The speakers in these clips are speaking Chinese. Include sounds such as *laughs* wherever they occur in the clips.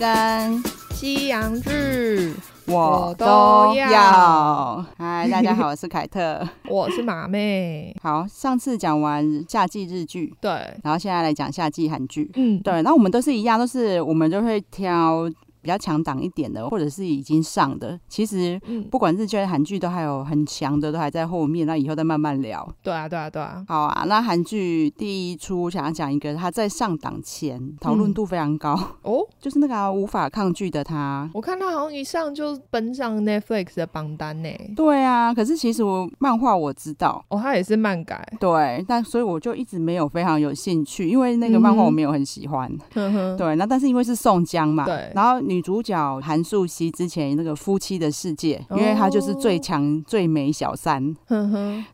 跟西洋剧我都要。嗨，大家好，我是凯特，*laughs* 我是马妹。好，上次讲完夏季日剧，对，然后现在来讲夏季韩剧。嗯，对，那我们都是一样，都是我们就会挑。比较强档一点的，或者是已经上的，其实不管日剧还是韩剧，都还有很强的，都还在后面。那以后再慢慢聊。对啊，对啊，对啊。好啊，那韩剧第一出想要讲一个，他在上档前讨论度非常高哦，*laughs* 就是那个、啊、无法抗拒的他。我看他好像一上就奔上 Netflix 的榜单呢。对啊，可是其实我漫画我知道哦，他也是漫改。对，但所以我就一直没有非常有兴趣，因为那个漫画我没有很喜欢。对，那但是因为是宋江嘛，对，然后女主角。韩素汐之前那个夫妻的世界，因为她就是最强最美小三，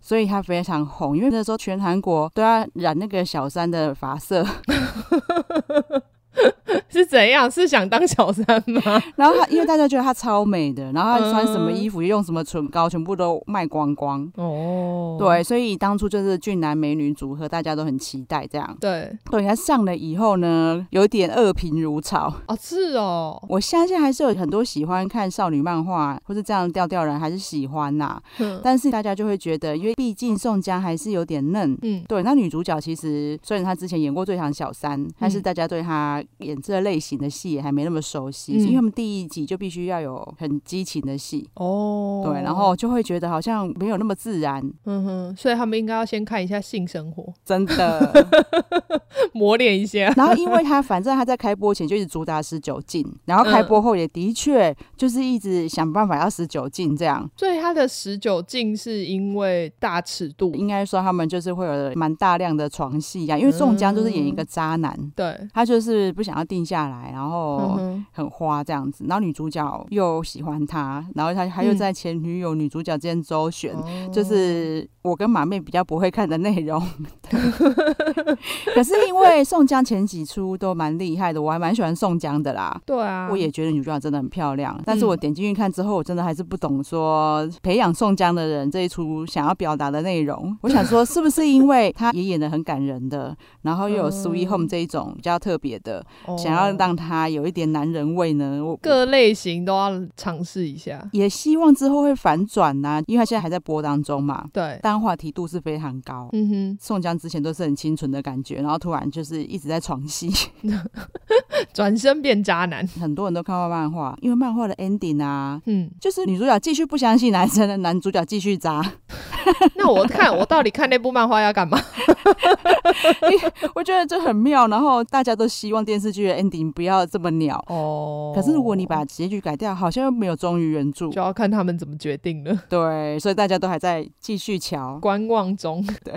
所以她非常红。因为那时候全韩国都要染那个小三的发色。*laughs* *laughs* 是怎样？是想当小三吗？*laughs* 然后他，因为大家觉得她超美的，然后她穿什么衣服，用什么唇膏，全部都卖光光。哦，对，所以当初就是俊男美女组合，大家都很期待这样。对，对，他上了以后呢，有点恶评如潮。哦，是哦，我相信还是有很多喜欢看少女漫画或是这样调调人还是喜欢呐、啊。嗯，但是大家就会觉得，因为毕竟宋江还是有点嫩。嗯，对，那女主角其实虽然她之前演过《最强小三》，但是大家对她演这类型的戏也还没那么熟悉，嗯、因为他们第一集就必须要有很激情的戏。哦，对，然后就会觉得好像没有那么自然，嗯哼，所以他们应该要先看一下性生活，真的 *laughs* 磨练一下。然后，因为他反正他在开播前就一直主打十九禁，然后开播后也的确就是一直想办法要十九禁这样，所以他的十九禁是因为大尺度，应该说他们就是会有蛮大量的床戏啊，因为宋江就是演一个渣男，嗯、对。他就是不想要定下来，然后很花这样子，然后女主角又喜欢他，然后他他又在前女友、女主角之间周旋，嗯、就是我跟马妹比较不会看的内容。*laughs* 可是因为宋江前几出都蛮厉害的，我还蛮喜欢宋江的啦。对啊，我也觉得女主角真的很漂亮。但是我点进去看之后，我真的还是不懂说培养宋江的人这一出想要表达的内容。我想说，是不是因为他也演的很感人的，然后又有 *laughs* Sweet Home 这一种比较特别的，嗯、想要让他有一点男人味呢？我各类型都要尝试一下，也希望之后会反转呐、啊，因为他现在还在播当中嘛。对，但话题度是非常高。嗯哼，宋江之前都是很清纯的感觉，然后突然就是一直在床戏，*laughs* 转身变渣男。很多人都看过漫画，因为漫画的 ending 啊，嗯，就是女主角继续不相信男生的，男主角继续渣。*laughs* 那我看我到底看那部漫画要干嘛？*laughs* 我觉得这很妙，然后大家都希望电视剧的 ending 不要这么鸟哦。可是如果你把结局改掉，好像又没有忠于原著，就要看他们怎么决定了。*laughs* 对，所以大家都还在继续瞧观望中。*laughs* 对，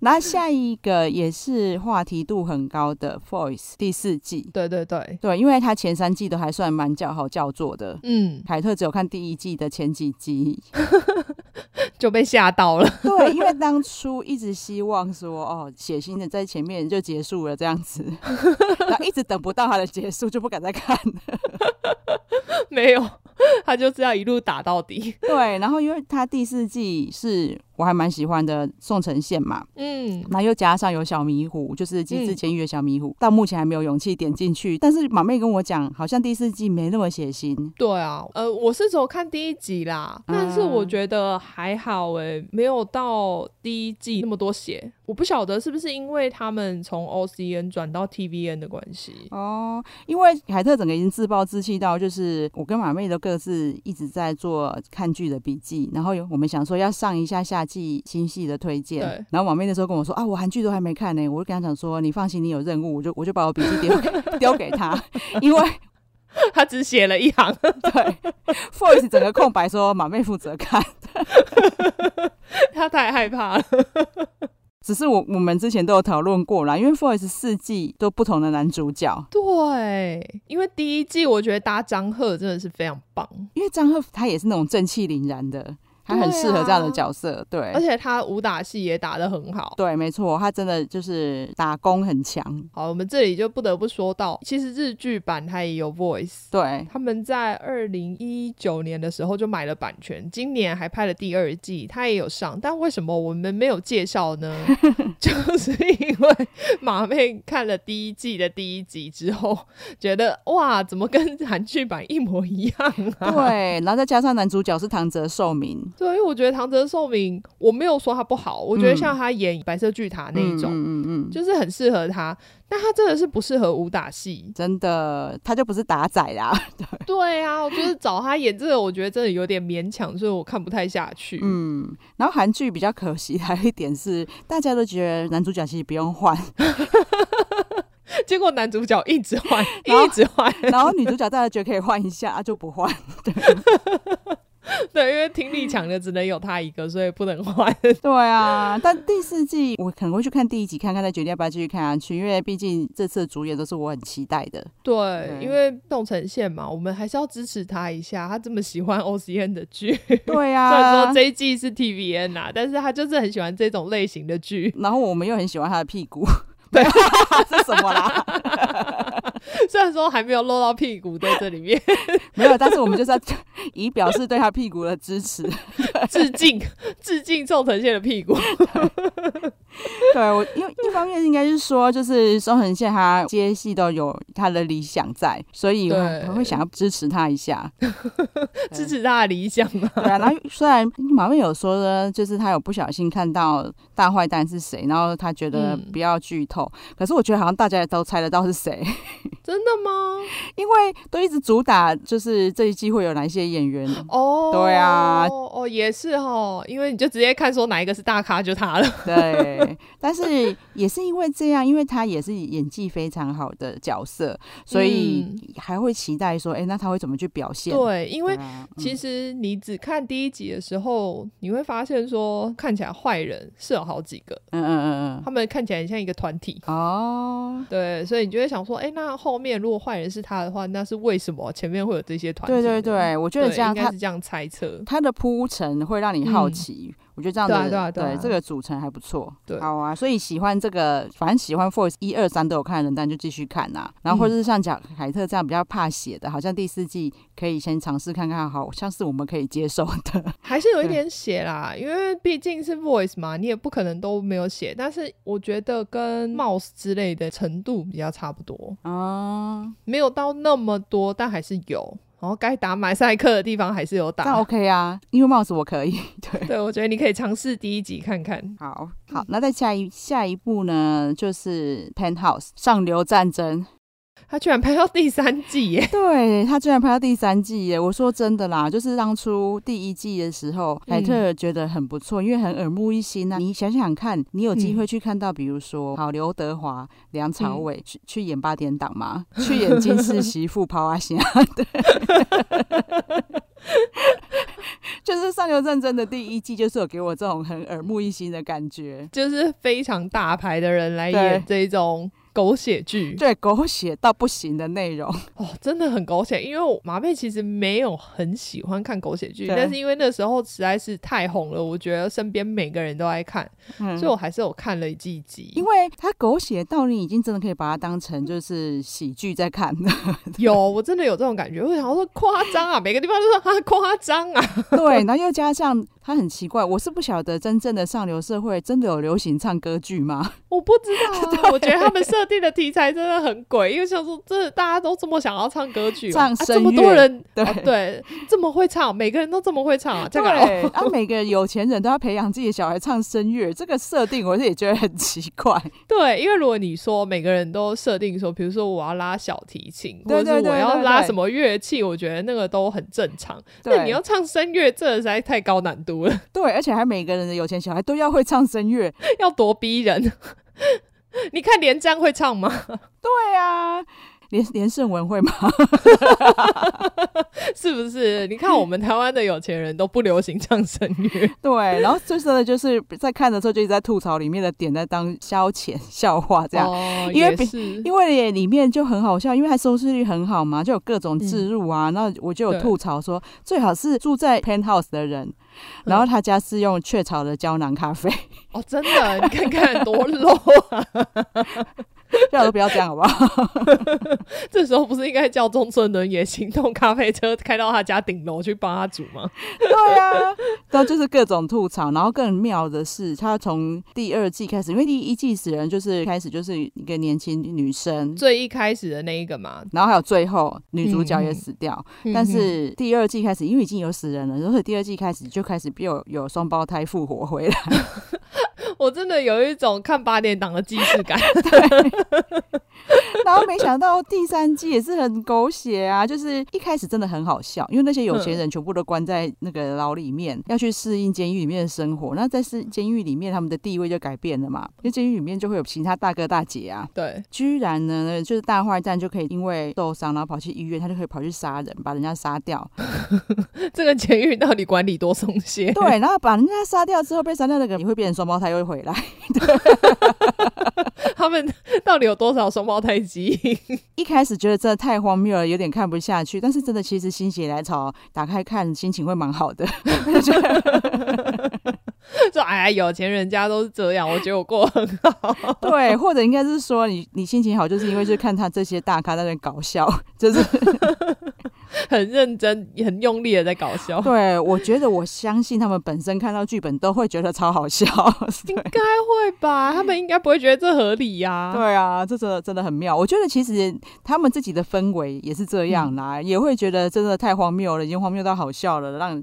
那下一个也是话题度很高的《Voice》第四季。对对对对，因为他前三季都还算蛮叫好叫座的。嗯，凯特只有看第一季的前几集。*laughs* 就被吓到了。对，因为当初一直希望说，哦，血腥的在前面就结束了这样子，*laughs* 然后一直等不到它的结束，就不敢再看了。没有，*laughs* 他就是要一路打到底。*laughs* 对，然后因为他第四季是。我还蛮喜欢的宋承宪嘛，嗯，那又加上有小迷糊，就是机智监狱的小迷糊，嗯、到目前还没有勇气点进去。但是马妹跟我讲，好像第四季没那么血腥。对啊，呃，我是只有看第一集啦，但是我觉得还好哎、欸，没有到第一季那么多血。我不晓得是不是因为他们从 OCN 转到 TVN 的关系哦，因为凯特整个已经自暴自弃到，就是我跟马妹都各自一直在做看剧的笔记，然后我们想说要上一下夏季新戏的推荐，对然后马妹那时候跟我说啊，我韩剧都还没看呢，我就跟他讲说，你放心，你有任务，我就我就把我笔记丢给丢给他，*laughs* 因为 *laughs* 他只写了一行，*laughs* 对，Voice 整个空白，说马妹负责看，他太害怕了。只是我我们之前都有讨论过啦，因为《Voice》四季都不同的男主角。对，因为第一季我觉得搭张赫真的是非常棒，因为张赫他也是那种正气凛然的，他很适合这样的角色，对，啊、对，而且他武打戏也打得很好，对，没错，他真的就是打功很强。好，我们这里就不得不说到，其实日剧版它也有 Voice，对，他们在二零一九年的时候就买了版权，今年还拍了第二季，他也有上，但为什么我们没有介绍呢？*laughs* 就是因为马妹看了第一季的第一集之后，觉得哇，怎么跟韩剧版一模一样啊？对，然后再加上男主角是唐泽寿明，对，因为我觉得唐泽寿明，我没有说他不好，我觉得像他演白色巨塔那一种，嗯嗯嗯，就是很适合他。但他真的是不适合武打戏，真的，他就不是打仔啦。*laughs* 对，对啊，我就是找他演这个，我觉得真的有点勉强，所以我看不太下去。嗯，然后韩剧比较可惜还有一点是，大家都觉得男主角其实不用换，*laughs* 结果男主角一直换，一直换，然后女主角大家觉得可以换一下，就不换。*laughs* *laughs* 对。因为听力强的只能有他一个，所以不能换。*laughs* 对啊，但第四季我可能会去看第一集，看看再决定要不要继续看下去。因为毕竟这次的主演都是我很期待的。对，对因为宋承宪嘛，我们还是要支持他一下。他这么喜欢 OCN 的剧，对啊，*laughs* 虽然说这一季是 TVN 呐，但是他就是很喜欢这种类型的剧。然后我们又很喜欢他的屁股。对，是什么啦？*laughs* 虽然说还没有露到屁股在这里面，*laughs* 没有，但是我们就是要 *laughs* 以表示对他屁股的支持，致敬，致敬宋承宪的屁股。对，我因为一方面应该是说，就是宋承宪他接戏都有他的理想在，所以我会想要支持他一下，*laughs* 支持他的理想嘛。对啊，然后虽然马妹有说呢，就是他有不小心看到大坏蛋是谁，然后他觉得不要剧透，嗯，可是我觉得好像大家都猜得到是谁。*laughs* 真的吗？因为都一直主打就是这一季会有哪一些演员哦，对啊，哦也是哦，因为你就直接看说哪一个是大咖就他了，对。但是也是因为这样，因为他也是演技非常好的角色，所以还会期待说，哎、欸，那他会怎么去表现？对，因为其实你只看第一集的时候，你会发现说，看起来坏人是有好几个，嗯嗯嗯嗯，他们看起来很像一个团体哦，对，所以你就会想说，哎、欸，那后面如果坏人是他的话，那是为什么前面会有这些团体？对对对，我觉得这样应该是这样猜测，他的铺陈会让你好奇。嗯我觉得这样子对、啊对，啊对，啊、对这个组成还不错，对，好啊，所以喜欢这个，反正喜欢 Force 一二三都有看的人，但就继续看呐、啊。然后或者是像贾凯特这样比较怕血的，好像第四季可以先尝试看看，好像是我们可以接受的，*laughs* 还是有一点血啦，因为毕竟是 Voice 嘛，你也不可能都没有血。但是我觉得跟 Mouse 之类的程度比较差不多啊、嗯，没有到那么多，但还是有。然后该打马赛克的地方还是有打，那 OK 啊，因为帽子我可以。*laughs* 对，对我觉得你可以尝试第一集看看。好，好，那再下一下一步呢，就是《Penthouse》上流战争。他居然拍到第三季耶！*laughs* 对，他居然拍到第三季耶！我说真的啦，就是当初第一季的时候，凯特觉得很不错，因为很耳目一新啊。你想想看，你有机会去看到，比如说，好刘德华、梁朝伟去去演八点档吗？*laughs* 去演金氏媳妇抛阿香？对，*laughs* 就是上流战争的第一季，就是有给我这种很耳目一新的感觉，就是非常大牌的人来演这一种。狗血剧，对，狗血到不行的内容 *laughs* 哦，真的很狗血。因为我马妹其实没有很喜欢看狗血剧，但是因为那时候实在是太红了，我觉得身边每个人都爱看，嗯，所以我还是有看了一季集。因为它狗血到你已经真的可以把它当成就是喜剧在看了。*laughs* *laughs* 有，我真的有这种感觉。我想说夸张啊，每个地方都说他夸张啊。对，然后又加上他很奇怪，我是不晓得真正的上流社会真的有流行唱歌剧吗？我不知道啊，我觉得他们设定的题材真的很鬼，因为像说这大家都这么想要唱歌曲，唱声这么多人对，啊、对这么会唱，每个人都这么会唱啊，这个对，*laughs* 啊，每个有钱人都要培养自己的小孩唱声乐，这个设定我是也觉得很奇怪。*laughs* 对，因为如果你说每个人都设定说，比如说我要拉小提琴，或者是我要拉什么乐器，我觉得那个都很正常。那，你要唱声乐，这实在太高难度了。对，而且还每个人的有钱小孩都要会唱声乐，*laughs* 要多逼人。*laughs* 你看连江会唱吗？*laughs* 对啊，连连胜文会吗？*laughs* 是不是？你看我们台湾的有钱人都不流行唱声乐。对，然后最深的就是在看的时候就一直在吐槽里面的点在当消遣笑话这样，哦、因为因为里面就很好笑，因为它收视率很好嘛，就有各种置入啊。然后我就有吐槽说，最好是住在 Penthouse 的人。*laughs* 然后他家是用雀巢的胶囊咖啡。哦，真的，你看看多 *laughs* low 啊！最好都不要这样，好不好？*laughs* 这时候不是应该叫中村伦也行动咖啡车开到他家顶楼去帮他煮吗？对啊，然后就是各种吐槽。然后更妙的是，他从第二季开始，因为第一季死人就是开始就是一个年轻女生，最一开始的那一个嘛。然后还有最后女主角也死掉，嗯、但是第二季开始，因为已经有死人了，所以第二季开始就开始有有双胞胎复活回来。*laughs* *laughs* 我真的有一种看八点档的既视感。*laughs* 对。*laughs* 然后没想到第三季也是很狗血啊！就是一开始真的很好笑，因为那些有钱人全部都关在那个牢里面，要去适应监狱里面的生活。那在是监狱里面，他们的地位就改变了嘛，因为监狱里面就会有其他大哥大姐啊。对，居然呢，就是大坏蛋就可以因为受伤，然后跑去医院，他就可以跑去杀人，把人家杀掉。这个监狱到底管理多松懈？对，然后把人家杀掉之后，被杀掉那个也会变成双胞胎，又会回来。*laughs* 他们到底有多少双胞胎基因？*laughs* 一开始觉得真的太荒谬了，有点看不下去。但是真的，其实心血来潮打开看，心情会蛮好的。*laughs* 说哎呀，有钱人家都是这样，我觉得我过得很好。对，或者应该是说你你心情好，就是因为就看他这些大咖在那搞笑，就是。很认真、很用力的在搞笑。对，我觉得我相信他们本身看到剧本都会觉得超好笑。*laughs* 应该会吧？他们应该不会觉得这合理呀、啊？对啊，这真的真的很妙。我觉得其实他们自己的氛围也是这样啦，嗯、也会觉得真的太荒谬了，已经荒谬到好笑了，让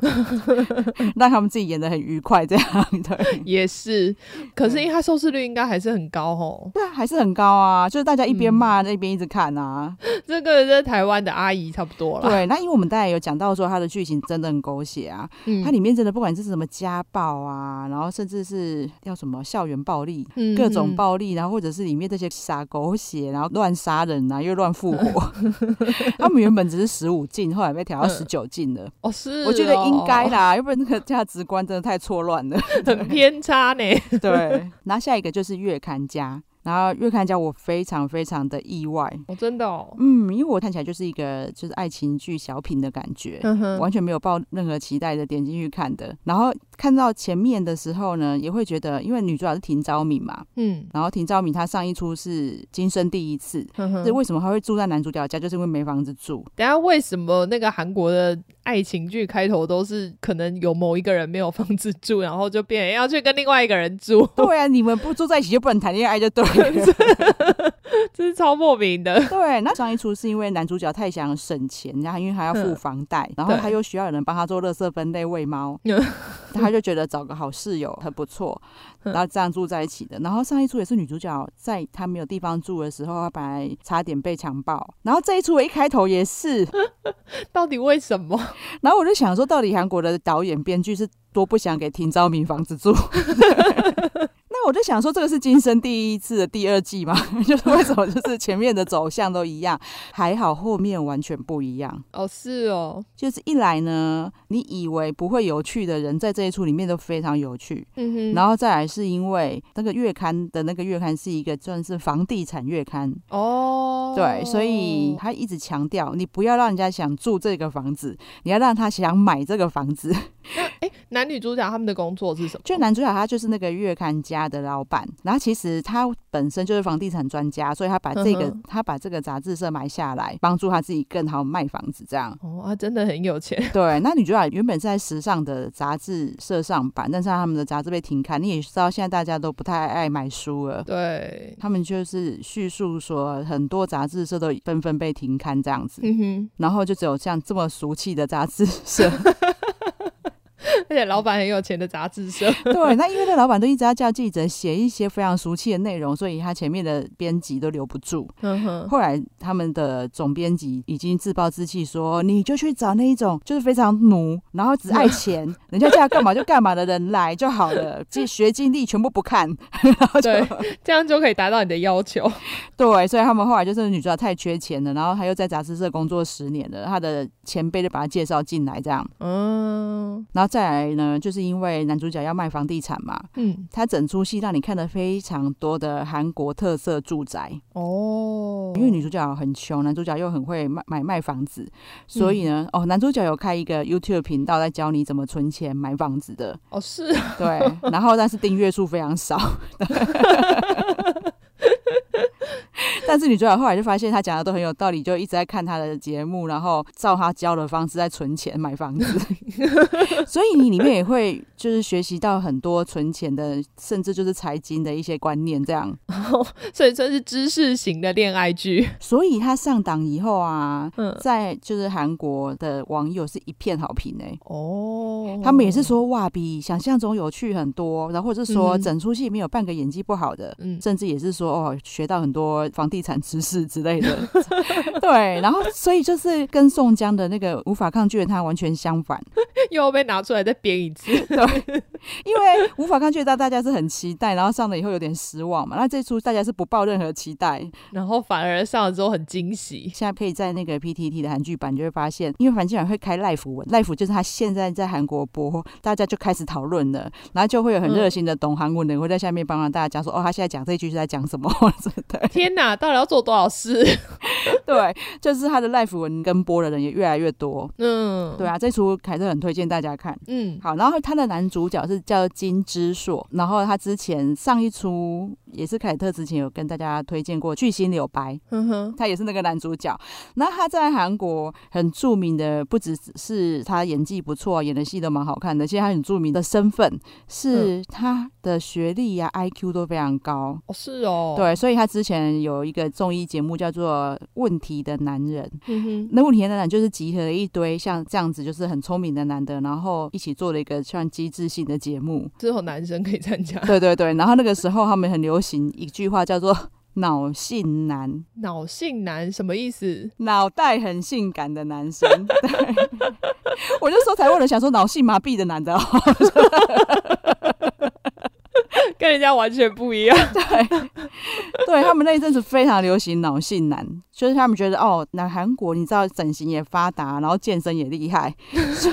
*laughs* 让他们自己演的很愉快。这样对，也是。可是因为他收视率应该还是很高哦。对啊，还是很高啊。就是大家一边骂，那、嗯、边一直看啊。*laughs* 这个在台湾的阿姨差不多了。对。那因为我们大家有讲到说，它的剧情真的很狗血啊，嗯、它里面真的不管是什么家暴啊，然后甚至是叫什么校园暴力，嗯、各种暴力，然后或者是里面这些傻狗血，然后乱杀人啊，又乱复活。*laughs* 他们原本只是十五禁，后来被调到十九禁了。哦，是哦，我觉得应该啦，要不然那个价值观真的太错乱了，很偏差呢。对，然后下一个就是月刊家。然后月刊叫我非常非常的意外，哦，真的哦，嗯，因为我看起来就是一个就是爱情剧小品的感觉，嗯，完全没有抱任何期待的点进去看的。然后看到前面的时候呢，也会觉得，因为女主角是庭昭敏嘛，嗯，然后庭昭敏她上一出是今生第一次，嗯哼，这为什么她会住在男主角家，就是因为没房子住。等下为什么那个韩国的爱情剧开头都是可能有某一个人没有房子住，然后就变成要去跟另外一个人住？对啊，你们不住在一起就不能谈恋爱，就对了。*laughs* 这是超莫名的。对，那上一出是因为男主角太想省钱，然后因为他要付房贷，嗯、然后他又需要有人帮他做垃圾分类、喂猫，*laughs* 对他就觉得找个好室友很不错，然后这样住在一起的。然后上一出也是女主角在她没有地方住的时候，她本来差点被强暴，然后这一出我一开头也是，*laughs* 到底为什么？*laughs* 然后我就想说，到底韩国的导演编剧是多不想给廷昭明房子住？*laughs* 我就想说，这个是今生第一次的第二季吗？*laughs* 就是为什么就是前面的走向都一样，还好后面完全不一样哦。是哦，就是一来呢，你以为不会有趣的人，在这一出里面都非常有趣。嗯哼，然后再来是因为那个月刊的那个月刊是一个算是房地产月刊哦，对，所以他一直强调，你不要让人家想住这个房子，你要让他想买这个房子。*laughs* 哎，男女主角他们的工作是什么？就男主角他就是那个月刊家的老板，然后其实他本身就是房地产专家，所以他把这个他把这个杂志社买下来，帮助他自己更好卖房子，这样。哦，他真的很有钱。对，那女主角原本是在时尚的杂志社上班，但是他们的杂志被停刊。你也知道，现在大家都不太爱买书了。对，他们就是叙述说，很多杂志社都纷纷被停刊这样子。嗯哼，然后就只有像这么俗气的杂志社。而且老板很有钱的杂志社，*laughs* 对，那因为那老板都一直要叫记者写一些非常俗气的内容，所以他前面的编辑都留不住。嗯哼，后来他们的总编辑已经自暴自弃说：“你就去找那一种就是非常奴，然后只爱钱，人家叫他干嘛就干嘛的人来就好了，这学经历全部不看。”然后就对，这样就可以达到你的要求。*laughs* 对，所以他们后来就是女主角太缺钱了，然后他又在杂志社工作十年了，他的前辈就把他介绍进来，这样。嗯，然后再来。来呢，就是因为男主角要卖房地产嘛，嗯，他整出戏让你看了非常多的韩国特色住宅哦，因为女主角很穷，男主角又很会卖买卖房子，所以呢，嗯、哦，男主角有开一个 YouTube 频道在教你怎么存钱买房子的哦，是，对，然后但是订阅数非常少。*laughs* *laughs* 但是女主角后来就发现他讲的都很有道理，就一直在看他的节目，然后照他教的方式在存钱买房子。*laughs* 所以你里面也会就是学习到很多存钱的，甚至就是财经的一些观念，这样。所以算是知识型的恋爱剧。所以他上档以后啊，在就是韩国的网友是一片好评哎、欸。哦，他们也是说哇，比想象中有趣很多，然后或者是说整出戏没有半个演技不好的，嗯，甚至也是说哦，学到很多房地产知识之类的。*laughs* 对，然后所以就是跟宋江的那个无法抗拒的他完全相反。又被拿出来再编一次，对，因为无法抗拒的大家是很期待，然后上了以后有点失望嘛。那这出大家是不抱任何期待，然后反而上了之后很惊喜。现在可以在那个 PTT 的韩剧版就会发现，因为反正经常会开 live 文，live 就是他现在在韩国播，大家就开始讨论了，然后就会有很热心的懂韩文的人会在下面帮忙大家讲说，哦，他现在讲这一句是在讲什么？*laughs* 对，天哪，到底要做多少事？*laughs* 对，就是他的 life 文跟播的人也越来越多。嗯，对啊，这出凯特很推荐大家看。嗯，好，然后他的男主角是叫金之硕，然后他之前上一出也是凯特之前有跟大家推荐过《巨星柳白》，嗯哼，他也是那个男主角。那他在韩国很著名的，不只是他演技不错，演的戏都蛮好看的。其实他很著名的身份是他的学历呀、啊、IQ 都非常高。哦，是哦，对，所以他之前有一个综艺节目叫做《问题的男人》，嗯，那《问题的男人》就是集合了一堆像这样子就是很聪明的男的，然后一起做了一个像机智性的节目，只有男生可以参加。对对对，然后那个时候他们很流行一句话叫做“脑性男”，脑性男什么意思？脑袋很性感的男生。对，*laughs* 我就说才问了，想说脑性麻痹的男的。*laughs* 跟人家完全不一样，*laughs* 对，对他们那一阵子非常流行脑性男，就是他们觉得哦，那韩国你知道整形也发达，然后健身也厉害，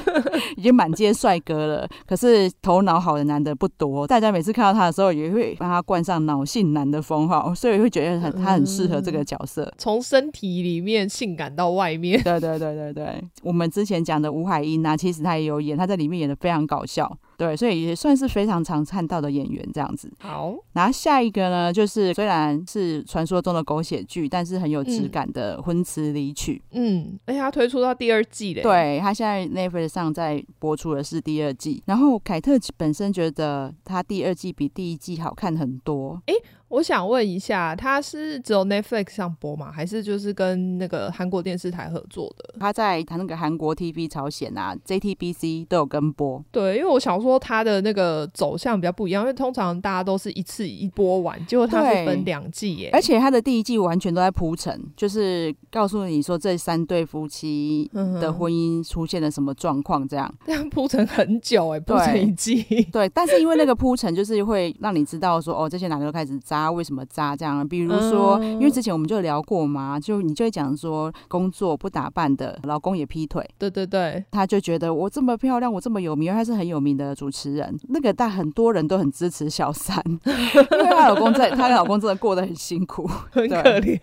*laughs* 已经满街帅哥了，可是头脑好的男的不多，大家每次看到他的时候也会帮他冠上脑性男的封号，所以会觉得很他很适合这个角色，从、嗯、身体里面性感到外面，对对对对对，我们之前讲的吴海英啊，其实他也有演，他在里面演的非常搞笑。对，所以也算是非常常看到的演员这样子。好，然后下一个呢，就是虽然是传说中的狗血剧，但是很有质感的《婚词离曲》。嗯，而且他推出到第二季嘞。对，他现在 Netflix 上在播出的是第二季。然后凯特本身觉得他第二季比第一季好看很多。诶我想问一下，他是只有 Netflix 上播吗？还是就是跟那个韩国电视台合作的？他在他那个韩国 TV 朝鲜啊，JTBC 都有跟播。对，因为我想说他的那个走向比较不一样，因为通常大家都是一次一播完，结果他是分两季耶。而且他的第一季完全都在铺陈，就是告诉你说这三对夫妻的婚姻出现了什么状况，这样。*laughs* 这样铺陈很久哎，铺陈一季。*laughs* 对，但是因为那个铺陈就是会让你知道说，哦，这些男的都开始渣。他为什么渣这样？比如说，嗯、因为之前我们就聊过嘛，就你就会讲说，工作不打扮的老公也劈腿。对对对，他就觉得我这么漂亮，我这么有名，因为他是很有名的主持人。那个但很多人都很支持小三，因为她老公在，她老公真的过得很辛苦，*laughs* 很可怜。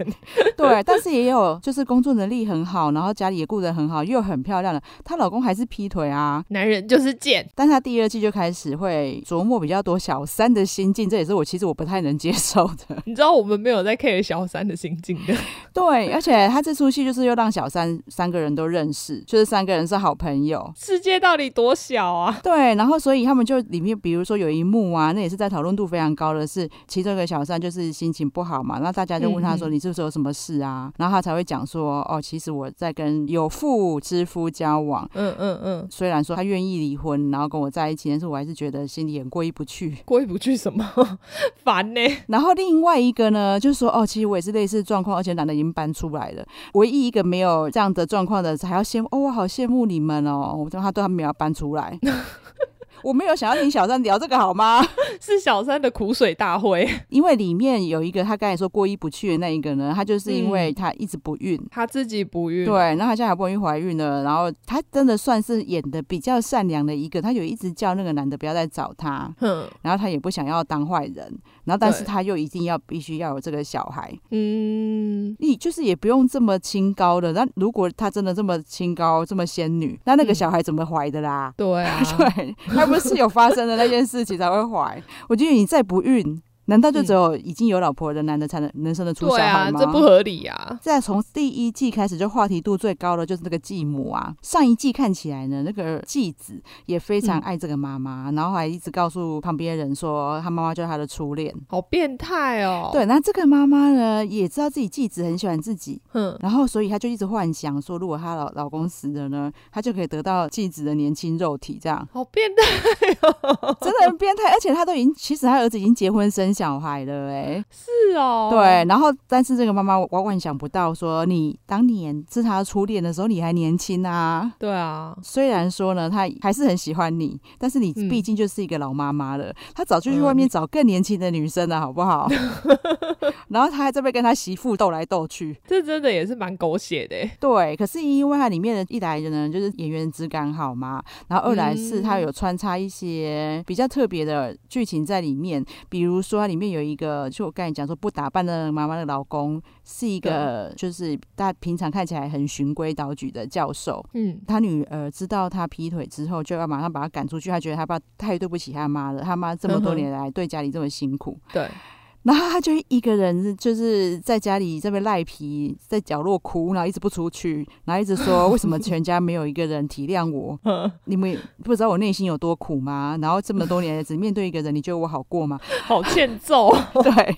对，但是也有就是工作能力很好，然后家里也顾得很好，又很漂亮的，她老公还是劈腿啊。男人就是贱。但她第二季就开始会琢磨比较多小三的心境，这也是我其实我不太能接受。*laughs* 你知道我们没有在 care 小三的心境的，*laughs* 对，而且他这出戏就是又让小三三个人都认识，就是三个人是好朋友。世界到底多小啊？对，然后所以他们就里面，比如说有一幕啊，那也是在讨论度非常高的是，其中一个小三就是心情不好嘛，那大家就问他说：“你是不是有什么事啊？”然后他才会讲说：“哦，其实我在跟有妇之夫交往。”嗯嗯嗯，虽然说他愿意离婚，然后跟我在一起，但是我还是觉得心里很过意不去。过意不去什么？*laughs* 烦呢、欸。然后另外一个呢，就是说哦，其实我也是类似状况，而且男的已经搬出来了。唯一一个没有这样的状况的，还要羡慕哦，我好羡慕你们哦。我说他都还没有搬出来。*laughs* 我没有想要听小三聊这个好吗？*laughs* 是小三的苦水大会，*laughs* 因为里面有一个他刚才说过意不去的那一个呢，他就是因为他一直不孕，他自己不孕，对，然后他现在好不容易怀孕了，然后他真的算是演的比较善良的一个，他有一直叫那个男的不要再找他，嗯，然后他也不想要当坏人，然后但是他又一定要必须要有这个小孩，嗯，你就是也不用这么清高的，那如果他真的这么清高这么仙女，那那个小孩怎么怀的啦？*laughs* 对啊，对，他不是有发生的那件事情才会怀。我觉得你再不孕。难道就只有已经有老婆的男的才能能生得出小孩吗？对啊，这不合理啊！再从第一季开始就话题度最高的就是那个继母啊。上一季看起来呢，那个继子也非常爱这个妈妈，嗯、然后还一直告诉旁边人说他妈妈就是他的初恋，好变态哦！对，那这个妈妈呢也知道自己继子很喜欢自己，嗯，然后所以她就一直幻想说，如果她老老公死了呢，她就可以得到继子的年轻肉体，这样好变态哦！真的很变态，而且她都已经，其实她儿子已经结婚生小孩了，哎，是哦，对，然后但是这个妈妈万万想不到，说你当年是他初恋的时候，你还年轻啊，对啊，虽然说呢，他还是很喜欢你，但是你毕竟就是一个老妈妈了，他早就去外面找更年轻的女生了，好不好？*laughs* 然后他还在被跟他媳妇斗来斗去，这真的也是蛮狗血的，对。可是因为它里面的一来呢，就是演员质感好嘛，然后二来是它有穿插一些比较特别的剧情在里面，比如说它里面有。一个就我刚才讲说不打扮的妈妈的老公是一个，就是大家平常看起来很循规蹈矩的教授。嗯，他女儿知道他劈腿之后，就要马上把他赶出去。他觉得他爸太对不起他妈了，他妈这么多年来对家里这么辛苦。对。然后他就一个人，就是在家里这边赖皮，在角落哭，然后一直不出去，然后一直说为什么全家没有一个人体谅我？*laughs* 你们不知道我内心有多苦吗？然后这么多年只面对一个人，你觉得我好过吗？好欠揍，*laughs* 对。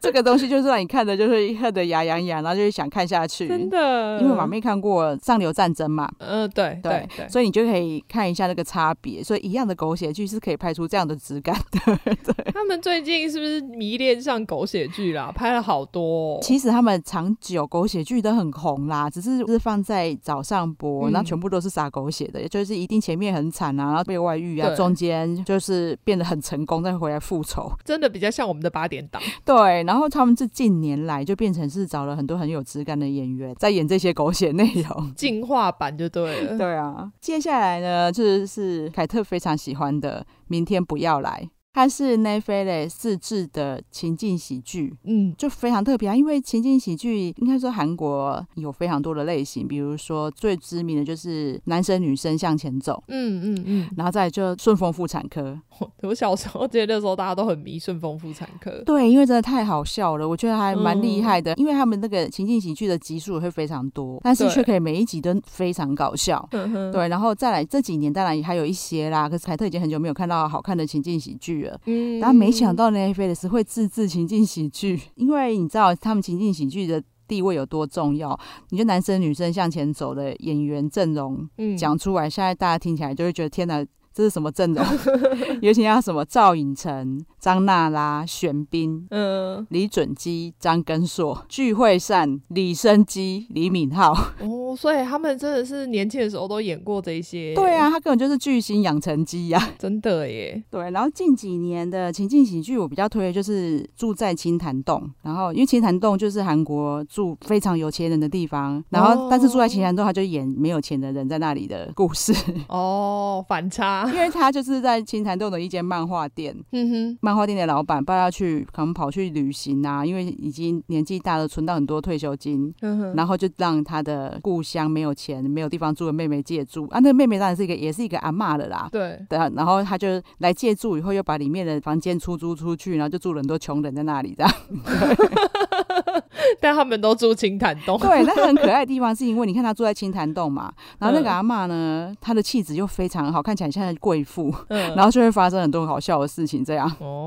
*laughs* 这个东西就是让你看的，就是恨得牙痒痒，然后就是想看下去。真的，因为马妹看过《上流战争》嘛。嗯、呃，对对对，所以你就可以看一下那个差别。所以一样的狗血剧是可以拍出这样的质感的。*laughs* 对，他们最近是不是迷恋上狗血剧啦？拍了好多、哦。其实他们长久狗血剧都很红啦，只是是放在早上播，然后全部都是撒狗血的，也、嗯、就是一定前面很惨啊，然后被外遇啊，中间就是变得很成功，再回来复仇。真的比较像我们的八点档。对。然后他们这近年来就变成是找了很多很有质感的演员在演这些狗血内容，*laughs* 进化版就对了。对啊，接下来呢，就是凯特非常喜欢的《明天不要来》。它是 Netflix 自制的情境喜剧，嗯，就非常特别啊。因为情境喜剧应该说韩国有非常多的类型，比如说最知名的就是男生女生向前走，嗯嗯嗯，然后再来就顺风妇产科。*laughs* 我小时候觉得那时候大家都很迷顺风妇产科，对，因为真的太好笑了，我觉得还蛮厉害的。嗯、因为他们那个情境喜剧的集数会非常多，但是却可以每一集都非常搞笑，对，对。然后再来这几年当然也还有一些啦，可是凯特已经很久没有看到好看的情境喜剧。嗯，然后没想到 Netflix 会自制情境喜剧，*laughs* 因为你知道他们情境喜剧的地位有多重要。你就男生女生向前走的演员阵容，嗯，讲出来，现在大家听起来就会觉得天哪，这是什么阵容？*laughs* 尤其要什么赵寅成。张娜拉、玄彬、嗯，李准基、张根硕、具惠善、李生基、李敏镐。哦，所以他们真的是年轻的时候都演过这些。对啊，他根本就是巨星养成机呀，真的耶。对，然后近几年的情境喜剧，我比较推的就是住在青潭洞。然后因为青潭洞就是韩国住非常有钱人的地方，然后但是住在青潭洞，他就演没有钱的人在那里的故事。哦，反差，*laughs* 因为他就是在青潭洞的一间漫画店。嗯哼。漫画店的老板，爸要去，可能跑去旅行啊，因为已经年纪大了，存到很多退休金，嗯、然后就让他的故乡没有钱、没有地方住的妹妹借住啊。那个妹妹当然是一个，也是一个阿嬷了啦。对对啊，然后他就来借住，以后又把里面的房间出租出去，然后就住了很多穷人在那里，这样。*laughs* 但他们都住青潭洞。对，那很可爱的地方是因为你看他住在青潭洞嘛，然后那个阿嬷呢，她的气质又非常好，看起来像贵妇，嗯、然后就会发生很多很好笑的事情，这样。哦。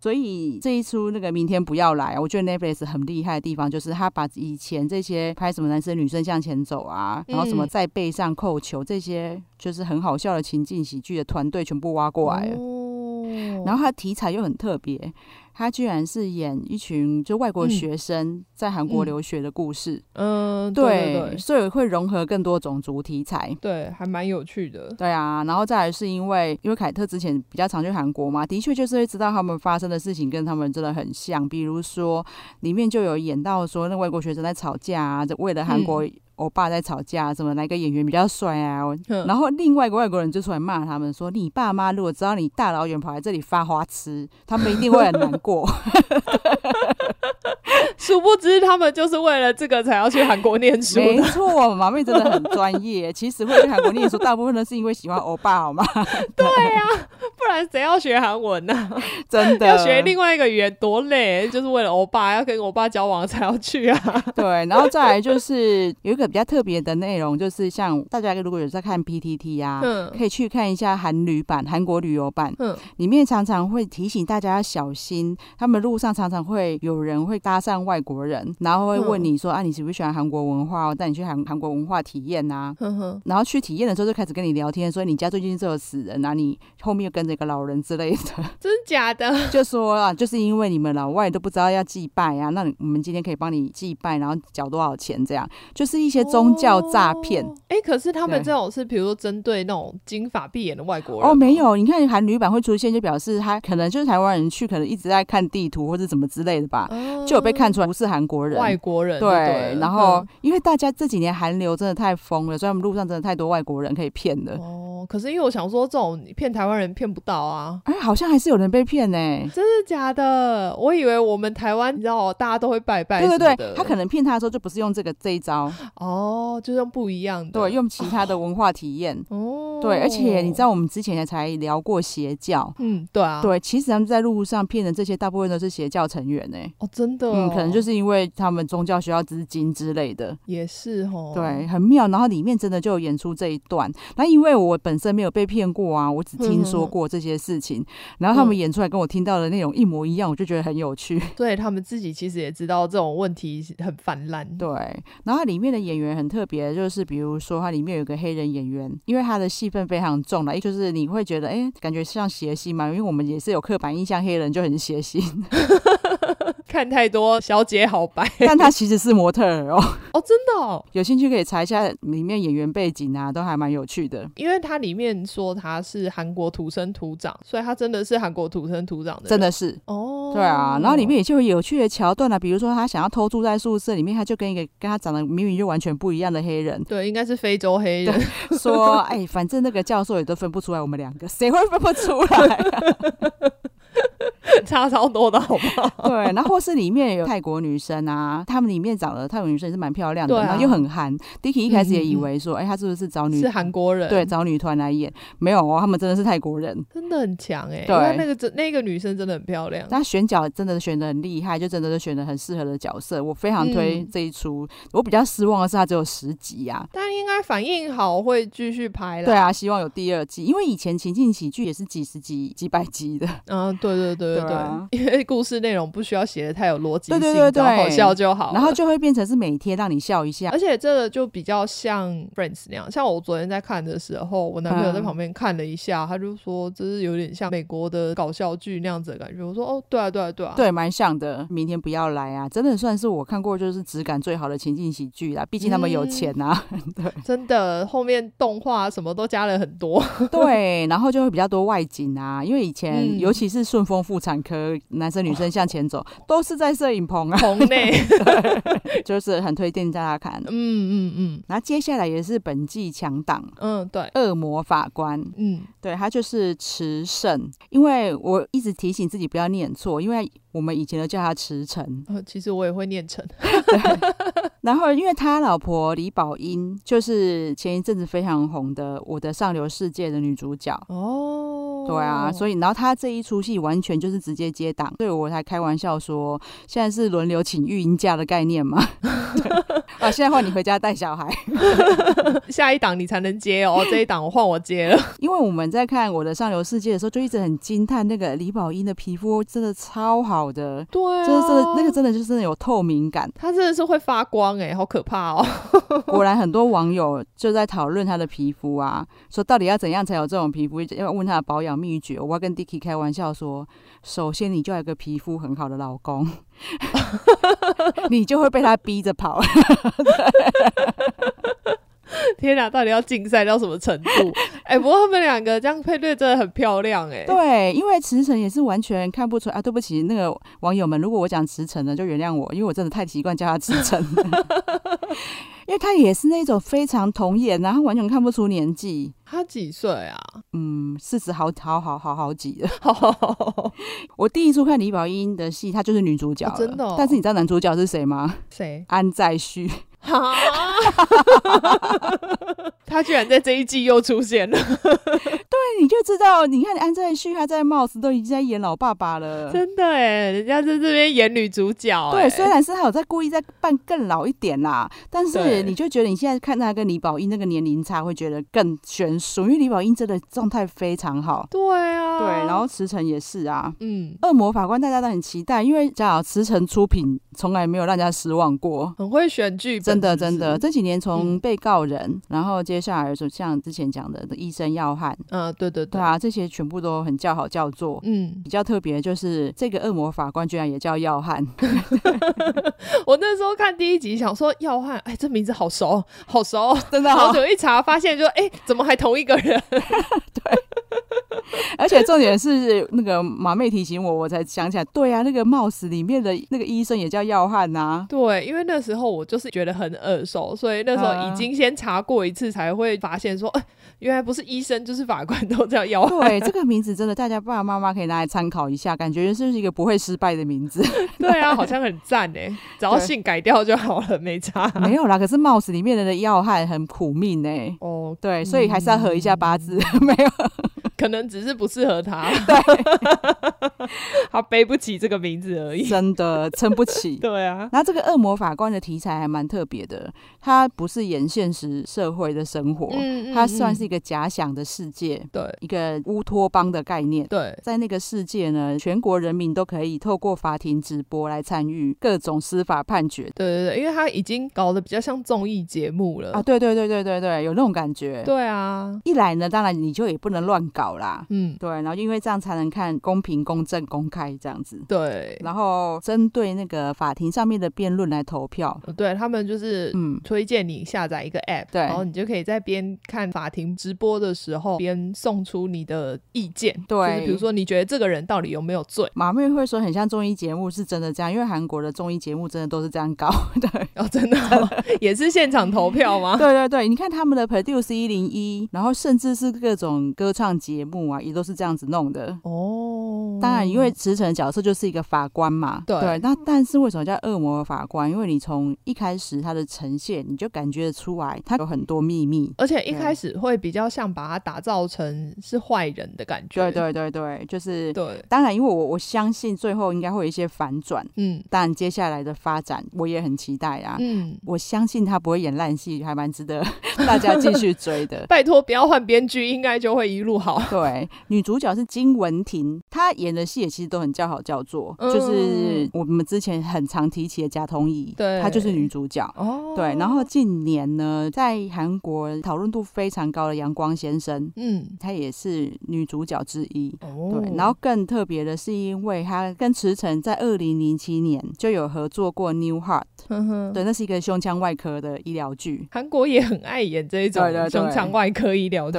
所以这一出那个明天不要来，我觉得 Netflix 很厉害的地方就是他把以前这些拍什么男生女生向前走啊，然后什么在背上扣球这些，就是很好笑的情境喜剧的团队全部挖过来了。然后他的题材又很特别，他居然是演一群就外国学生在韩国留学的故事。嗯，嗯对，对，对，对，所以会融合更多种族题材。对，还蛮有趣的。对啊，然后再来是因为因为凯特之前比较常去韩国嘛，的确就是会知道他们发生的事情跟他们真的很像。比如说里面就有演到说那外国学生在吵架啊，就为了韩国。嗯欧巴在吵架，什么哪个演员比较帅啊？然后另外一个外国人就出来骂他们说：“你爸妈如果知道你大老远跑来这里发花痴，他们一定会很难过。*laughs* ”殊不知他们就是为了这个才要去韩国念书。没错，马妹真的很专业。其实会去韩国念书，大部分都是因为喜欢欧巴，好吗？*laughs* 对呀、啊，不然谁要学韩文呢、啊？*laughs* 真的要学另外一个语言多累，就是为了欧巴，要跟欧巴交往才要去啊。*laughs* 对，然后再来就是有一个比较特别的内容，就是像大家如果有在看 PTT 呀、啊嗯，可以去看一下韩旅版、韩国旅游版，嗯，里面常常会提醒大家要小心，他们路上常常会有人会搭讪外国人，然后会问你说、嗯、啊，你喜不喜欢韩国文化？我带你去韩韩国文化体验呐。然后去体验的时候就开始跟你聊天，说你家最近是有死人啊，你后面又跟着一个老人之类的。*laughs* *laughs* 真假的？就说啊，就是因为你们老外都不知道要祭拜啊，那我们今天可以帮你祭拜，然后缴多少钱？这样就是一些宗教诈骗。哎、哦欸，可是他们这种是比如说针对那种金发碧眼的外国人哦，没有。你看韩旅版会出现，就表示他可能就是台湾人去，可能一直在看地图或者怎么之类的吧，哦、就有被看出来不是韩国人，外国人。对，对然后、嗯、因为大家这几年韩流真的太疯了，所以我们路上真的太多外国人可以骗的。哦，可是因为我想说，这种骗台湾人骗不到啊。哎，好像还是有人被骗呢、欸。真的假的？我以为我们台湾，你知道，大家都会拜拜。对对对，他可能骗他的时候就不是用这个这一招。哦，就用不一样的。对，用其他的文化体验。哦。对，而且你知道，我们之前才聊过邪教。嗯，对啊。对，其实他们在路上骗的这些，大部分都是邪教成员呢、欸。哦，真的、哦。嗯，可能就是因为他们宗教需要资金之类的。也是哦。对，很妙。然后里面真的就有演出这一段。那因为我本身没有被骗过啊，我只听说过这些事情。嗯、然后他们演出来跟我听到的内容一模一样，我就觉得很有趣。*laughs* 对，他们自己其实也知道这种问题很泛滥。对。然后里面的演员很特别，就是比如说它里面有个黑人演员，因为他的戏份非常重了，就是你会觉得哎，感觉像邪心嘛，因为我们也是有刻板印象，黑人就很邪心。*laughs* 看太多小姐好白，*laughs* 但她其实是模特儿哦。哦，真的哦，有兴趣可以查一下里面演员背景啊，都还蛮有趣的。因为它里面说她是韩国土生土长，所以她真的是韩国土生土长的，真的是哦。对啊，然后里面也就会有趣的桥段啊，比如说她想要偷住在宿舍里面，她就跟一个跟她长得明明就完全不一样的黑人，对，应该是非洲黑人，*laughs* 说哎，反正那个教授也都分不出来我们两个，谁会分不出来啊？*laughs* *laughs* 差超多的好不好？*laughs* 对，然后或是里面有泰国女生啊，他们里面长得泰国女生也是蛮漂亮的，啊、然后又很韩。Dicky 一开始也以为说，哎、嗯，他、欸、是不是找女是韩国人？对，找女团来演，没有哦，他们真的是泰国人，真的很强哎、欸。对，那个真那个女生真的很漂亮，她选角真的选的很厉害，就真的是选的很适合的角色，我非常推这一出、嗯。我比较失望的是，它只有十集呀、啊，但应该反应好，会继续拍了。对啊，希望有第二季，因为以前情境喜剧也是几十集、几百集的。嗯，对对对对 *laughs* 对。因为故事内容不需要写的太有逻辑性，对对对对，好笑就好，然后就会变成是每天让你笑一下，而且这个就比较像 Friends 那样。像我昨天在看的时候，我男朋友在旁边看了一下，嗯、他就说这是有点像美国的搞笑剧那样子的感觉。我说哦，对啊，对啊，对啊，对，蛮像的。明天不要来啊，真的算是我看过就是质感最好的情境喜剧啦。毕竟他们有钱啊，嗯、*laughs* 对，真的后面动画什么都加了很多，对，然后就会比较多外景啊，因为以前、嗯、尤其是顺丰妇产科男生。女生向前走，都是在摄影棚啊，棚内，*laughs* 就是很推荐大家看。嗯嗯嗯。然后接下来也是本季强档，嗯，对，恶魔法官，嗯，对，他就是池胜，因为我一直提醒自己不要念错，因为我们以前都叫他池诚，呃，其实我也会念成。*laughs* 然后，因为他老婆李宝英就是前一阵子非常红的《我的上流世界》的女主角哦，对啊，所以然后他这一出戏完全就是直接接档，所以我才开玩笑说，现在是轮流请育婴假的概念嘛。*laughs* 啊，现在换你回家带小孩，*laughs* 下一档你才能接哦，这一档我换我接了。因为我们在看《我的上流世界》的时候，就一直很惊叹那个李宝英的皮肤真的超好的，对啊，就是真的那个真的就是真的有透明感，它真的是会发光。哎、好可怕哦！*laughs* 果然很多网友就在讨论他的皮肤啊，说到底要怎样才有这种皮肤？要问他的保养秘诀，我要跟 Dicky 开玩笑说，首先你就要有个皮肤很好的老公，*laughs* 你就会被他逼着跑。*laughs* 天哪，到底要竞赛到什么程度？*laughs* 哎、欸，不过他们两个这样配对真的很漂亮哎、欸。对，因为驰骋也是完全看不出啊。对不起，那个网友们，如果我讲驰骋呢，就原谅我，因为我真的太习惯叫他驰骋。*laughs* 因为他也是那种非常童颜，然后完全看不出年纪。他几岁啊？嗯，四十好好好好好几了。我第一次看李宝英的戏，她就是女主角、哦、真的、哦。但是你知道男主角是谁吗？谁？安在旭。哈，*laughs* 他居然在这一季又出现了。对，你就知道，你看安在旭他在帽子都已经在演老爸爸了。真的哎，人家在这边演女主角。对，虽然是他有在故意在扮更老一点啦，但是你就觉得你现在看他跟李宝英那个年龄差，会觉得更悬殊，因为李宝英真的状态非常好。对啊，对，然后驰骋也是啊。嗯，恶魔法官大家都很期待，因为讲好驰骋出品从来没有让人家失望过，很会选剧本。真的，真的，这几年从被告人，嗯、然后接下来就像之前讲的医生要汉，嗯，对对对，对啊，这些全部都很叫好叫座。嗯，比较特别就是这个恶魔法官居然也叫要汉。*laughs* 我那时候看第一集，想说要汉，哎，这名字好熟，好熟，*laughs* 真的好。好久一查，发现就哎，怎么还同一个人？*laughs* 对。*laughs* 而且重点是那个马妹提醒我，我才想起来，对啊，那个冒死里面的那个医生也叫耀汉呐。对，因为那时候我就是觉得很耳熟，所以那时候已经先查过一次，才会发现说，呃、原来不是医生就是法官都叫耀汉。对，这个名字真的大家爸爸妈妈可以拿来参考一下，感觉是一个不会失败的名字？*laughs* 对啊，好像很赞哎，只要姓改掉就好了，没差。没有啦，可是帽子里面的耀汉很苦命哎。哦，对，所以还是要合一下八字，嗯、*laughs* 没有。可能只是不适合他，*laughs* 对，*laughs* 他背不起这个名字而已，真的撑不起。*laughs* 对啊，那这个恶魔法官的题材还蛮特别的，他不是演现实社会的生活，嗯，他算是一个假想的世界，对，一个乌托邦的概念。对，在那个世界呢，全国人民都可以透过法庭直播来参与各种司法判决。对对对，因为他已经搞得比较像综艺节目了啊！对对对对对对，有那种感觉。对啊，一来呢，当然你就也不能乱搞。啦，嗯，对，然后因为这样才能看公平、公正、公开这样子，对，然后针对那个法庭上面的辩论来投票，对他们就是嗯，推荐你下载一个 app，对，然后你就可以在边看法庭直播的时候边送出你的意见，对，就是比如说你觉得这个人到底有没有罪？马妹会说很像综艺节目，是真的这样，因为韩国的综艺节目真的都是这样搞，*laughs* 对，哦，真的，哦，也是现场投票吗？对对对，你看他们的 Produce 一零一，然后甚至是各种歌唱节。节目啊，也都是这样子弄的哦。当然，因为驰骋的角色就是一个法官嘛，对。对，那但是为什么叫恶魔法官？因为你从一开始他的呈现，你就感觉得出来，他有很多秘密，而且一开始会比较像把他打造成是坏人的感觉。对对对对，就是对。当然，因为我我相信最后应该会有一些反转，嗯。但接下来的发展我也很期待啊，嗯。我相信他不会演烂戏，还蛮值得 *laughs* 大家继续追的。*laughs* 拜托，不要换编剧，应该就会一路好。对，女主角是金文婷，她演的戏也其实都很叫好叫座，嗯、就是我们之前很常提起的贾同怡，对，她就是女主角。哦，对，然后近年呢，在韩国讨论度非常高的阳光先生，嗯，她也是女主角之一。哦，对，然后更特别的是，因为她跟池诚在二零零七年就有合作过《New Heart *laughs*》，对，那是一个胸腔外科的医疗剧。韩国也很爱演这一种胸腔外科医疗剧，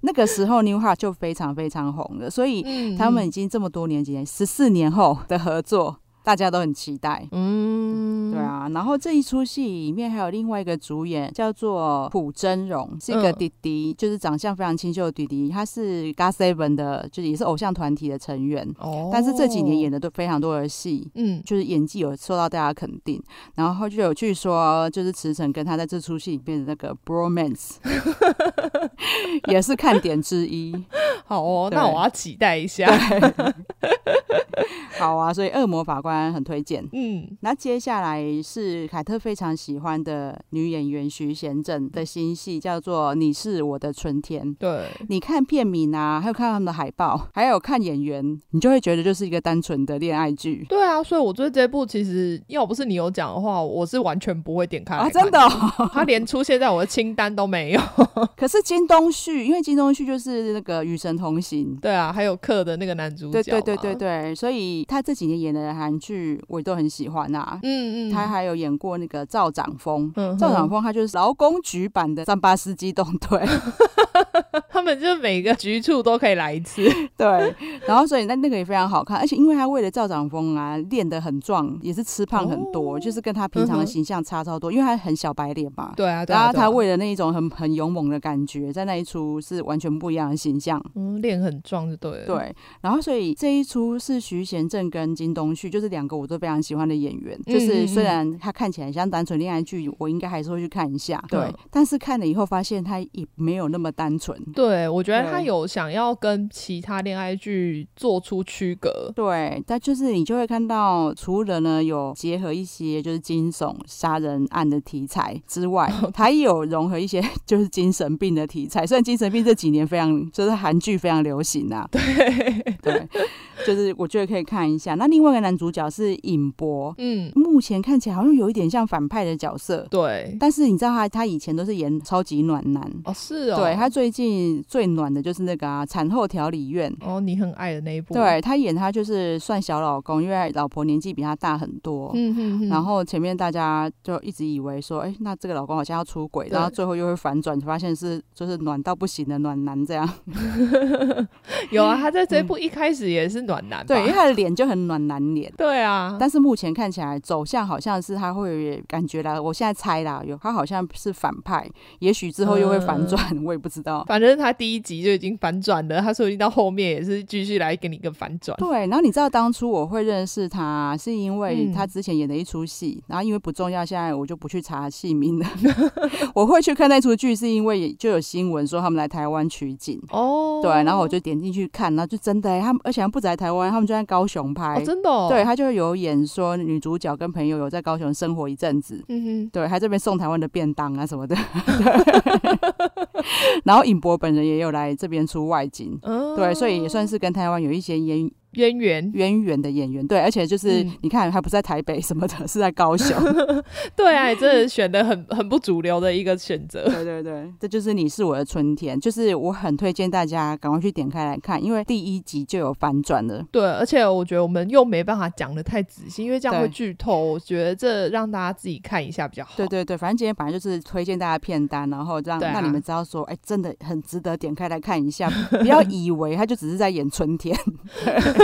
那个时候《New Heart》就。非常非常红的，所以他们已经这么多年，几年十四年后的合作，大家都很期待。嗯，对啊。然后这一出戏里面还有另外一个主演，叫做朴真荣，是一个弟弟，嗯、就是长相非常清秀的弟弟。他是 g a Seven 的，就是也是偶像团体的成员。哦。但是这几年演的都非常多的戏，嗯，就是演技有受到大家肯定。然后就有据说，就是池骋跟他在这出戏里面的那个 bromance，*laughs* 也是看点之一。好哦，那我要期待一下。*laughs* 好啊，所以《恶魔法官》很推荐。嗯，那接下来是凯特非常喜欢的女演员徐贤正的新戏，叫做《你是我的春天》。对，你看片名啊，还有看他们的海报，还有看演员，你就会觉得就是一个单纯的恋爱剧。对啊，所以我觉得这部其实要不是你有讲的话，我是完全不会点开啊，真的、哦，他连出现在我的清单都没有。*laughs* 可是金东旭，因为金东旭就是那个《与神同行》，对啊，还有课的那个男主角，对对对对对，所以他这几年演的韩剧我都很喜欢啊。嗯嗯，他还有演过那个赵长峰，嗯，赵长峰他就是劳工局版的三八司机动队，*laughs* *laughs* 他们就每个局处都可以来一次。*laughs* 对，然后所以那那个也非常好看，而且因为他为了赵长风啊练得很壮，也是吃胖很多，哦，就是跟他平常的形象差超多，嗯，因为他很小白脸嘛。对啊，对啊，然后他为了那一种很很勇猛的感觉，在那一出是完全不一样的形象。嗯，练很壮就对了。对，然后所以这一出是徐贤正跟金东旭，就是两个我都非常喜欢的演员。嗯、就是虽然他看起来像单纯恋爱剧，我应该还是会去看一下。对，嗯、但是看了以后发现他也没有那么单纯。对，我觉得他有想要跟其他恋爱剧做出区隔。对，但就是你就会看到，除了呢有结合一些就是惊悚杀人案的题材之外，*laughs* 他也有融合一些 *laughs* 就是精神病的题材。虽然精神病这几年非常就是韩剧非常流行啊。对 *laughs* 对，就是我觉得可以看一下。那另外一个男主角是尹博，嗯，目前看起来好像有一点像反派的角色。对，但是你知道他他以前都是演超级暖男哦，是哦。对，他最近最暖的就是那个啊，产后调理院哦，你很爱的那一部。对，他演他就是算小老公，因为老婆年纪比他大很多。嗯哼哼。然后前面大家就一直以为说，哎，那这个老公好像要出轨，然后最后又会反转，发现是就是暖到不行的暖男这样。*laughs* 有啊，他在这部一开始也是暖男，对，因为他的脸就很暖男脸。对啊，但是目前看起来走向好像是他会感觉啦，我现在猜啦，有他好像是反派，也许之后又会反转，嗯，我也不知道。反正他第一集就已经反转了，他说不定到后面也是继续来给你一个反转。对，然后你知道当初我会认识他，是因为他之前演的一出戏，然后因为不重要，现在我就不去查戏名了。*laughs* 我会去看那出剧，是因为就有新闻说他们来台湾取景。哦，对，然后我就点进去看，然后就真的，他们而且他们不止在台湾，他们就在高雄拍，哦、真的、哦，对，他就有演说女主角跟朋友有在高雄生活一阵子，嗯哼，对，还这边送台湾的便当啊什么的，*laughs* *laughs* 然后尹博本人也有来这边出外景，哦，对，所以也算是跟台湾有一些演。渊源渊源的演员，对，而且就是、嗯、你看，还不在台北什么的，是在高雄。*laughs* *laughs* 对啊，你真的选的很很不主流的一个选择。对对对，这就是你是我的春天，就是我很推荐大家赶快去点开来看，因为第一集就有反转了。对，而且我觉得我们又没办法讲的太仔细，因为这样会剧透。我觉得这让大家自己看一下比较好。对对对，反正今天本来就是推荐大家片单，然后让让、啊、你们知道说，哎，真的很值得点开来看一下，不要以为他就只是在演春天。*laughs*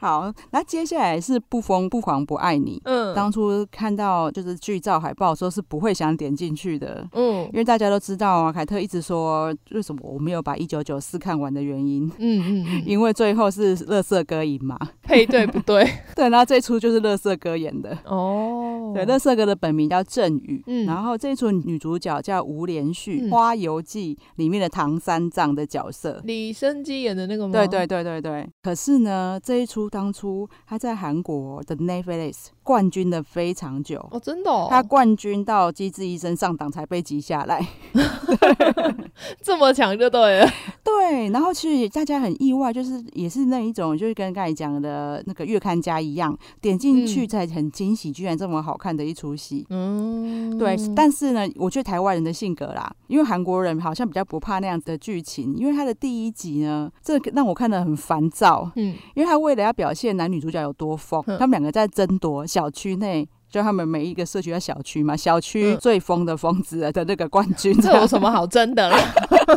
好，那接下来是不疯不狂不爱你。嗯，当初看到就是剧照海报的时候是不会想点进去的。嗯，因为大家都知道啊，凯特一直说为什么我没有把一九九四看完的原因。嗯嗯嗯，*laughs* 因为最后是乐色哥赢嘛，*laughs* 配对不对？*laughs* 对，然后这出就是乐色哥演的。哦，对，乐色哥的本名叫郑宇。嗯，然后这一出女主角叫吴连续，嗯《花游记》里面的唐三藏的角色，李生基演的那个吗？对对对对对。可是呢，这一出当初他在韩国的 Netflix 冠军的非常久哦，真的、哦，他冠军到《机智医生》上档才被挤下来，*laughs* 这么强就对了。*laughs* 对，然后其实大家很意外，就是也是那一种，就是跟刚才讲的那个月刊家一样，点进去才很惊喜，居然这么好看的一出戏。嗯，对。但是呢，我觉得台湾人的性格啦，因为韩国人好像比较不怕那样子的剧情，因为他的第一集呢，这让我看得很烦躁。嗯，因为他为了要表现男女主角有多疯，他们两个在争夺小区内，就他们每一个社区的小区嘛，小区最疯的疯子的那个冠军，嗯，这有什么好争的啦？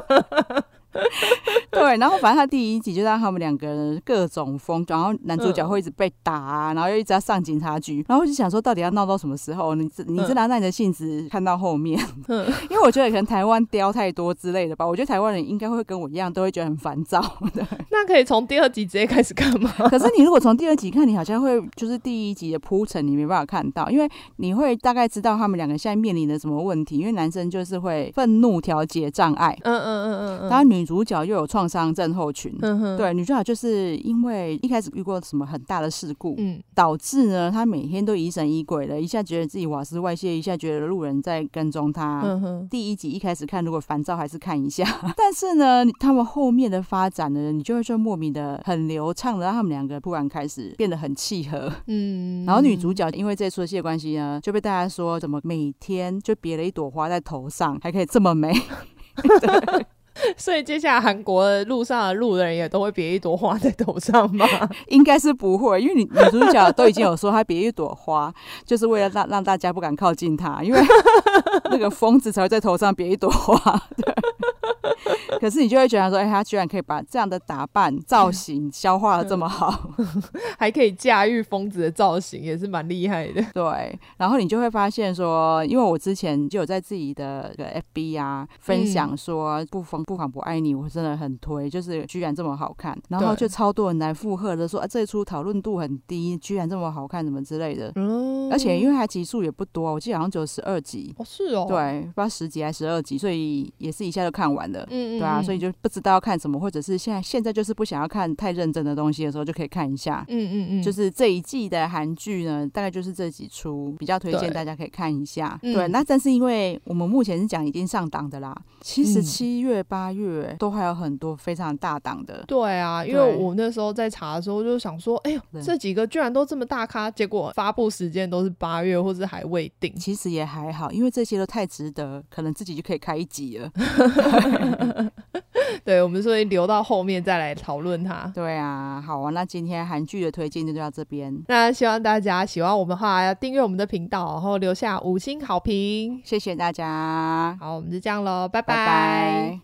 *laughs* *laughs* 对，然后反正他第一集就让他们两个人各种疯，然后男主角会一直被打啊，然后又一直要上警察局，然后我就想说，到底要闹到什么时候？你你是拿那你的性子看到后面？*laughs* 嗯，因为我觉得可能台湾雕太多之类的吧。我觉得台湾人应该会跟我一样，都会觉得很烦躁。*laughs* 对，那可以从第二集直接开始看吗？可是你如果从第二集看，你好像会就是第一集的铺陈，你没办法看到，因为你会大概知道他们两个现在面临的什么问题。因为男生就是会愤怒调节障碍，嗯嗯嗯嗯嗯，然后女。女主角又有创伤症候群。嗯，对，女主角就是因为一开始遇过什么很大的事故，嗯，导致呢，她每天都疑神疑鬼的，一下觉得自己瓦斯外泄，一下觉得路人在跟踪她。嗯，第一集一开始看，如果烦躁还是看一下，*laughs* 但是呢，他们后面的发展呢，你就会说莫名的很流畅的，让他们两个突然开始变得很契合。嗯，*laughs* 然后女主角因为这出戏的关系呢，就被大家说怎么每天就别了一朵花在头上，还可以这么美。对 *laughs* *laughs* 所以接下来韩国路上的路人也都会别一朵花在头上吗？*laughs* 应该是不会，因为女女主角都已经有说她别一朵花，*laughs* 就是为了让让大家不敢靠近她，因为那个疯子才会在头上别一朵花。对。可是你就会觉得说，哎、欸，他居然可以把这样的打扮造型消化的这么好，*laughs* 还可以驾驭疯子的造型，也是蛮厉害的。*laughs* 对，然后你就会发现说，因为我之前就有在自己的 FB 啊分享说，不疯不狂不爱你，我真的很推，就是居然这么好看，然后就超多人来附和的说，啊，这一出讨论度很低，居然这么好看，什么之类的。嗯，而且因为它集数也不多，我记得好像只有十二集。哦，是哦。对，不知道十集还是十二集，所以也是一下就看完了。嗯，对啊，所以就不知道要看什么，或者是现在现在就是不想要看太认真的东西的时候，就可以看一下。嗯嗯嗯，就是这一季的韩剧呢，大概就是这几出比较推荐大家可以看一下。对，对，那但是因为我们目前是讲已经上档的啦，其实七月八月都还有很多非常大档的。对啊，因为我那时候在查的时候就想说，哎呦，这几个居然都这么大咖，结果发布时间都是八月，或是还未定。其实也还好，因为这些都太值得，可能自己就可以开一集了。*laughs* *laughs* 对，我们所以留到后面再来讨论它。对啊，好啊，那今天韩剧的推荐就到这边。那希望大家喜欢我们的话，要订阅我们的频道，然后留下五星好评，谢谢大家。好，我们就这样喽，拜拜。拜拜。